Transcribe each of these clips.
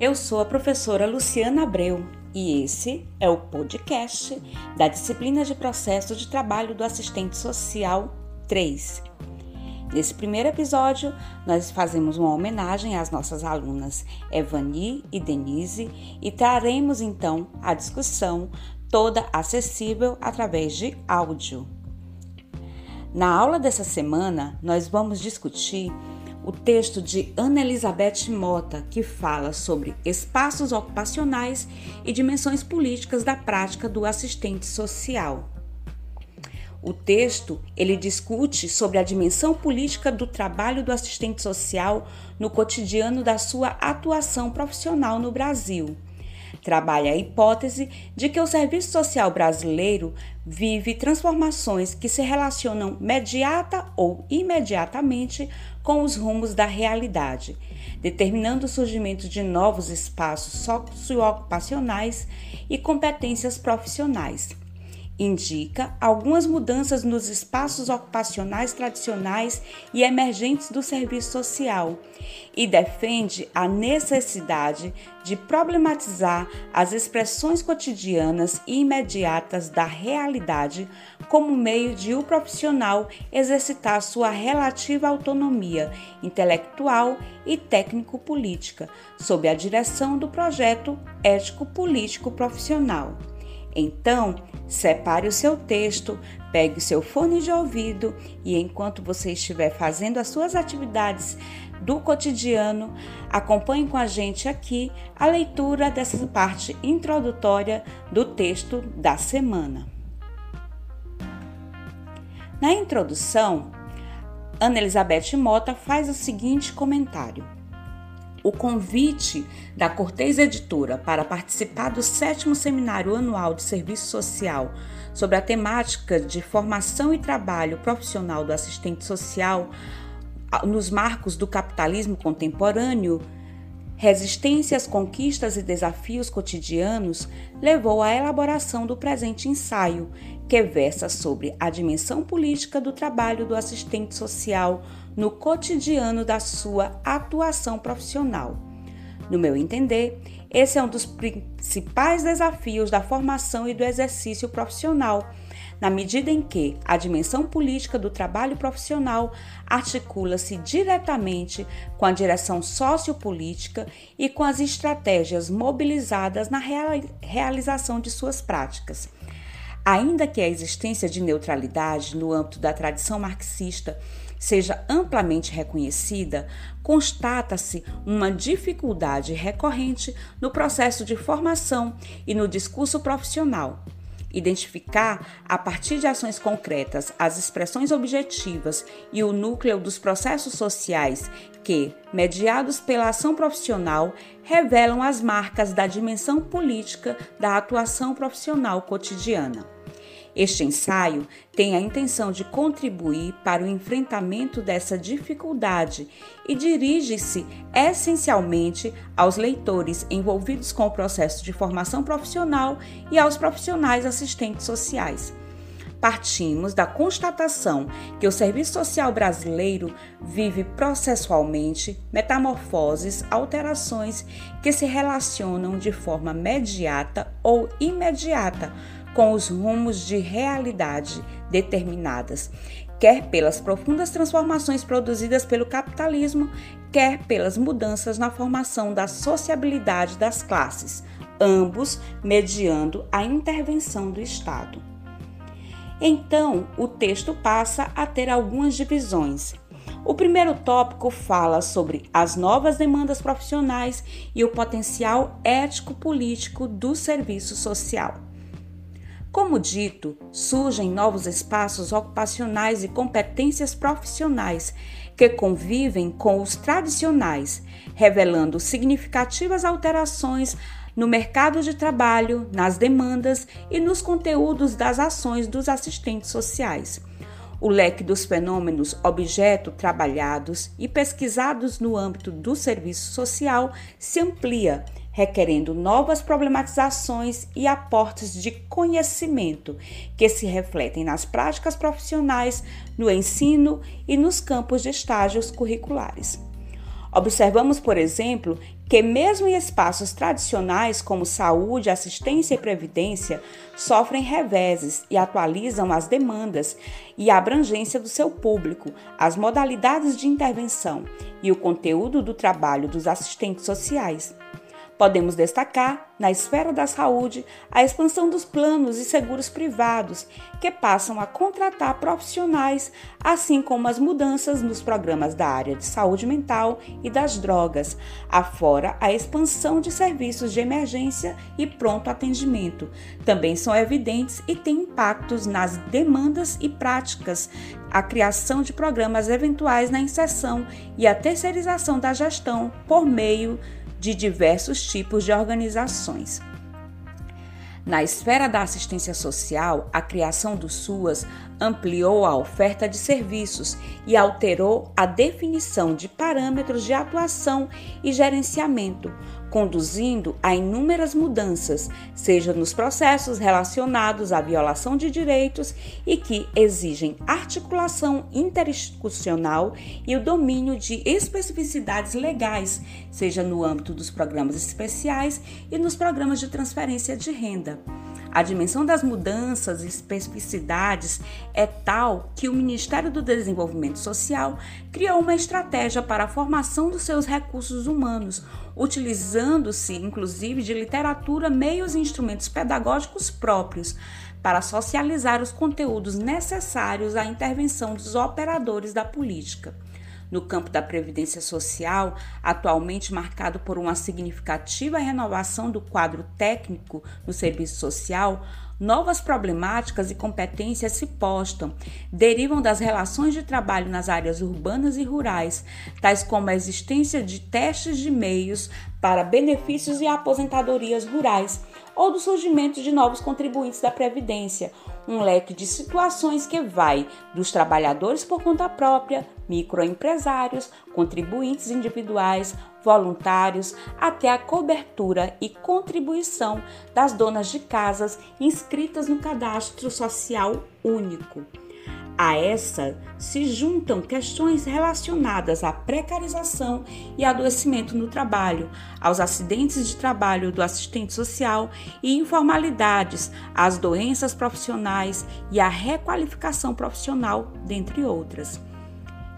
Eu sou a professora Luciana Abreu e esse é o podcast da disciplina de processo de trabalho do assistente social 3. Nesse primeiro episódio, nós fazemos uma homenagem às nossas alunas Evani e Denise e traremos então a discussão toda acessível através de áudio. Na aula dessa semana, nós vamos discutir o texto de Ana Elizabeth Mota, que fala sobre espaços ocupacionais e dimensões políticas da prática do assistente social. O texto, ele discute sobre a dimensão política do trabalho do assistente social no cotidiano da sua atuação profissional no Brasil trabalha a hipótese de que o serviço social brasileiro vive transformações que se relacionam mediata ou imediatamente com os rumos da realidade, determinando o surgimento de novos espaços socioocupacionais e competências profissionais indica algumas mudanças nos espaços ocupacionais tradicionais e emergentes do serviço social e defende a necessidade de problematizar as expressões cotidianas e imediatas da realidade como meio de o profissional exercitar sua relativa autonomia intelectual e técnico-política, sob a direção do projeto ético-político profissional. Então, separe o seu texto, pegue o seu fone de ouvido e enquanto você estiver fazendo as suas atividades do cotidiano, acompanhe com a gente aqui a leitura dessa parte introdutória do texto da semana. Na introdução, Ana Elizabeth Mota faz o seguinte comentário. O convite da Cortez Editora para participar do sétimo Seminário Anual de Serviço Social sobre a temática de formação e trabalho profissional do assistente social nos marcos do capitalismo contemporâneo, resistências, conquistas e desafios cotidianos levou à elaboração do presente ensaio, que versa sobre a dimensão política do trabalho do assistente social no cotidiano da sua atuação profissional. No meu entender, esse é um dos principais desafios da formação e do exercício profissional, na medida em que a dimensão política do trabalho profissional articula-se diretamente com a direção sociopolítica e com as estratégias mobilizadas na realização de suas práticas. Ainda que a existência de neutralidade no âmbito da tradição marxista seja amplamente reconhecida, constata-se uma dificuldade recorrente no processo de formação e no discurso profissional. Identificar, a partir de ações concretas, as expressões objetivas e o núcleo dos processos sociais que, mediados pela ação profissional, revelam as marcas da dimensão política da atuação profissional cotidiana. Este ensaio tem a intenção de contribuir para o enfrentamento dessa dificuldade e dirige-se essencialmente aos leitores envolvidos com o processo de formação profissional e aos profissionais assistentes sociais. Partimos da constatação que o serviço social brasileiro vive processualmente metamorfoses, alterações que se relacionam de forma mediata ou imediata com os rumos de realidade determinadas, quer pelas profundas transformações produzidas pelo capitalismo, quer pelas mudanças na formação da sociabilidade das classes, ambos mediando a intervenção do Estado. Então, o texto passa a ter algumas divisões. O primeiro tópico fala sobre as novas demandas profissionais e o potencial ético-político do serviço social. Como dito, surgem novos espaços ocupacionais e competências profissionais que convivem com os tradicionais, revelando significativas alterações no mercado de trabalho, nas demandas e nos conteúdos das ações dos assistentes sociais. O leque dos fenômenos objeto trabalhados e pesquisados no âmbito do serviço social se amplia, requerendo novas problematizações e aportes de conhecimento que se refletem nas práticas profissionais, no ensino e nos campos de estágios curriculares. Observamos, por exemplo, que, mesmo em espaços tradicionais como saúde, assistência e previdência, sofrem reveses e atualizam as demandas e a abrangência do seu público, as modalidades de intervenção e o conteúdo do trabalho dos assistentes sociais. Podemos destacar, na esfera da saúde, a expansão dos planos e seguros privados, que passam a contratar profissionais, assim como as mudanças nos programas da área de saúde mental e das drogas, afora a expansão de serviços de emergência e pronto atendimento. Também são evidentes e têm impactos nas demandas e práticas a criação de programas eventuais na inserção e a terceirização da gestão por meio de diversos tipos de organizações. Na esfera da assistência social, a criação do SUAS ampliou a oferta de serviços e alterou a definição de parâmetros de atuação e gerenciamento, conduzindo a inúmeras mudanças, seja nos processos relacionados à violação de direitos e que exigem articulação interinstitucional e o domínio de especificidades legais, seja no âmbito dos programas especiais e nos programas de transferência de renda. A dimensão das mudanças e especificidades é tal que o Ministério do Desenvolvimento Social criou uma estratégia para a formação dos seus recursos humanos, utilizando-se inclusive de literatura, meios e instrumentos pedagógicos próprios para socializar os conteúdos necessários à intervenção dos operadores da política no campo da previdência social, atualmente marcado por uma significativa renovação do quadro técnico no serviço social, novas problemáticas e competências se postam, derivam das relações de trabalho nas áreas urbanas e rurais, tais como a existência de testes de meios para benefícios e aposentadorias rurais ou do surgimento de novos contribuintes da Previdência, um leque de situações que vai dos trabalhadores por conta própria, microempresários, contribuintes individuais, voluntários, até a cobertura e contribuição das donas de casas inscritas no cadastro social único. A essa se juntam questões relacionadas à precarização e adoecimento no trabalho, aos acidentes de trabalho do assistente social e informalidades, às doenças profissionais e à requalificação profissional, dentre outras.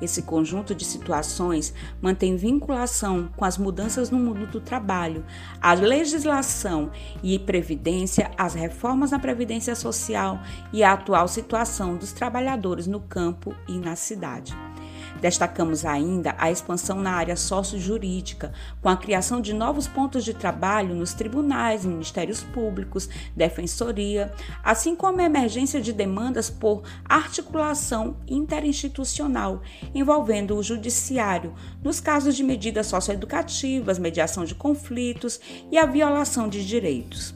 Esse conjunto de situações mantém vinculação com as mudanças no mundo do trabalho, a legislação e previdência, as reformas na previdência social e a atual situação dos trabalhadores no campo e na cidade. Destacamos ainda a expansão na área sócio-jurídica, com a criação de novos pontos de trabalho nos tribunais, ministérios públicos, defensoria, assim como a emergência de demandas por articulação interinstitucional envolvendo o judiciário, nos casos de medidas socioeducativas, mediação de conflitos e a violação de direitos.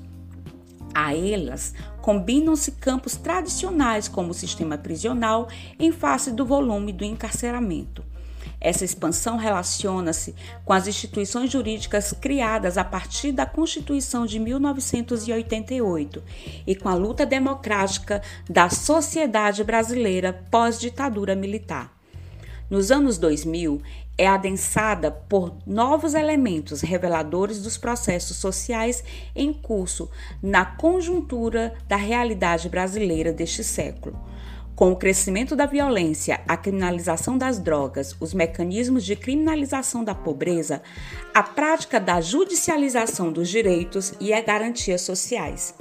A elas combinam-se campos tradicionais como o sistema prisional em face do volume do encarceramento. Essa expansão relaciona-se com as instituições jurídicas criadas a partir da Constituição de 1988 e com a luta democrática da sociedade brasileira pós-ditadura militar. Nos anos 2000, é adensada por novos elementos reveladores dos processos sociais em curso na conjuntura da realidade brasileira deste século. Com o crescimento da violência, a criminalização das drogas, os mecanismos de criminalização da pobreza, a prática da judicialização dos direitos e as garantias sociais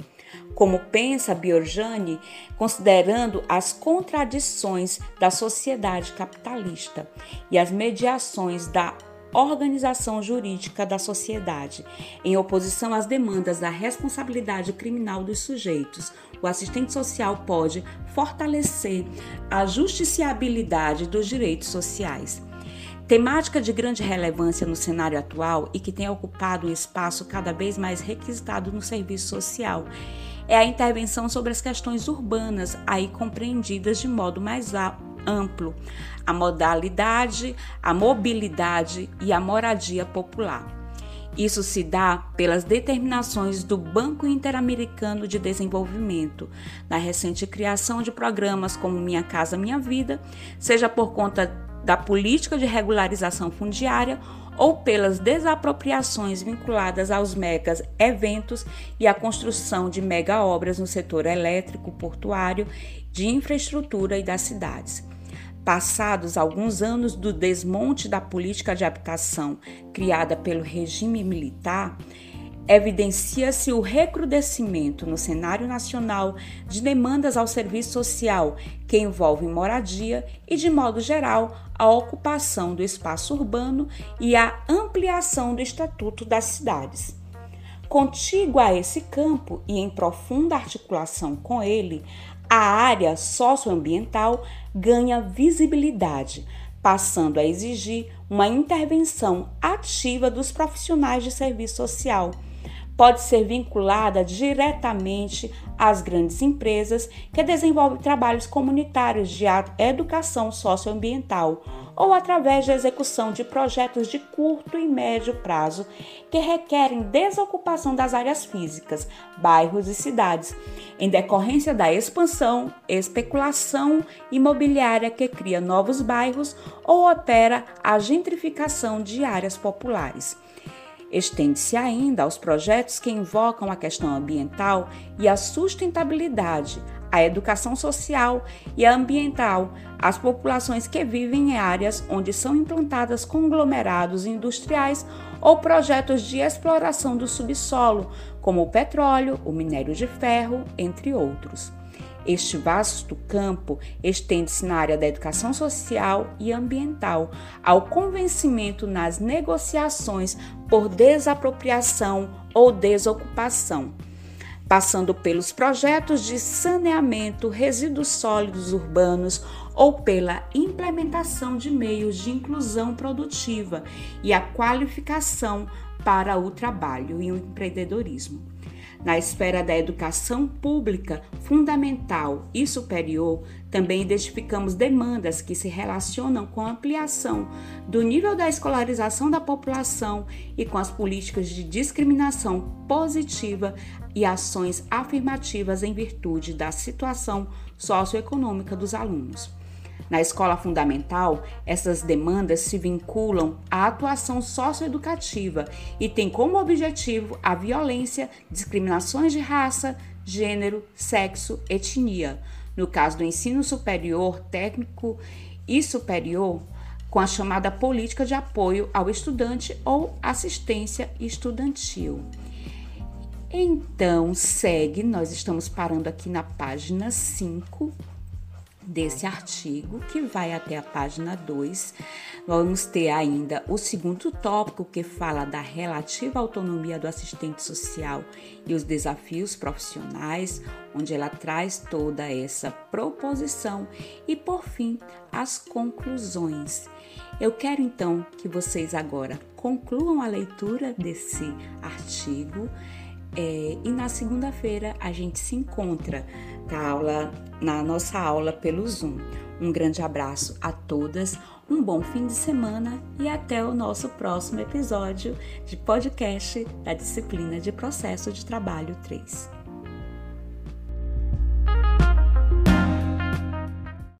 como pensa Biorjani, considerando as contradições da sociedade capitalista e as mediações da organização jurídica da sociedade, em oposição às demandas da responsabilidade criminal dos sujeitos. O assistente social pode fortalecer a justiciabilidade dos direitos sociais. Temática de grande relevância no cenário atual e que tem ocupado um espaço cada vez mais requisitado no serviço social é a intervenção sobre as questões urbanas, aí compreendidas de modo mais amplo, a modalidade, a mobilidade e a moradia popular. Isso se dá pelas determinações do Banco Interamericano de Desenvolvimento, na recente criação de programas como Minha Casa Minha Vida, seja por conta da política de regularização fundiária ou pelas desapropriações vinculadas aos megas eventos e à construção de mega obras no setor elétrico, portuário, de infraestrutura e das cidades. Passados alguns anos do desmonte da política de habitação criada pelo regime militar, evidencia-se o recrudescimento no cenário nacional de demandas ao serviço social que envolvem moradia e, de modo geral, a ocupação do espaço urbano e a ampliação do estatuto das cidades. Contigo a esse campo e em profunda articulação com ele, a área socioambiental ganha visibilidade, passando a exigir uma intervenção ativa dos profissionais de serviço social pode ser vinculada diretamente às grandes empresas que desenvolvem trabalhos comunitários de educação socioambiental ou através da execução de projetos de curto e médio prazo que requerem desocupação das áreas físicas, bairros e cidades, em decorrência da expansão, especulação imobiliária que cria novos bairros ou opera a gentrificação de áreas populares. Estende-se ainda aos projetos que invocam a questão ambiental e a sustentabilidade, a educação social e a ambiental, às populações que vivem em áreas onde são implantadas conglomerados industriais ou projetos de exploração do subsolo, como o petróleo, o minério de ferro, entre outros. Este vasto campo estende-se na área da educação social e ambiental, ao convencimento nas negociações por desapropriação ou desocupação, passando pelos projetos de saneamento, resíduos sólidos urbanos ou pela implementação de meios de inclusão produtiva e a qualificação para o trabalho e o empreendedorismo. Na esfera da educação pública, fundamental e superior, também identificamos demandas que se relacionam com a ampliação do nível da escolarização da população e com as políticas de discriminação positiva e ações afirmativas em virtude da situação socioeconômica dos alunos. Na escola fundamental, essas demandas se vinculam à atuação socioeducativa e têm como objetivo a violência, discriminações de raça, gênero, sexo, etnia. No caso do ensino superior, técnico e superior, com a chamada política de apoio ao estudante ou assistência estudantil. Então, segue, nós estamos parando aqui na página 5 desse artigo, que vai até a página 2. Vamos ter ainda o segundo tópico, que fala da relativa autonomia do assistente social e os desafios profissionais, onde ela traz toda essa proposição. E, por fim, as conclusões. Eu quero então que vocês agora concluam a leitura desse artigo. É, e na segunda-feira a gente se encontra na, aula, na nossa aula pelo Zoom. Um grande abraço a todas, um bom fim de semana e até o nosso próximo episódio de podcast da disciplina de Processo de Trabalho 3.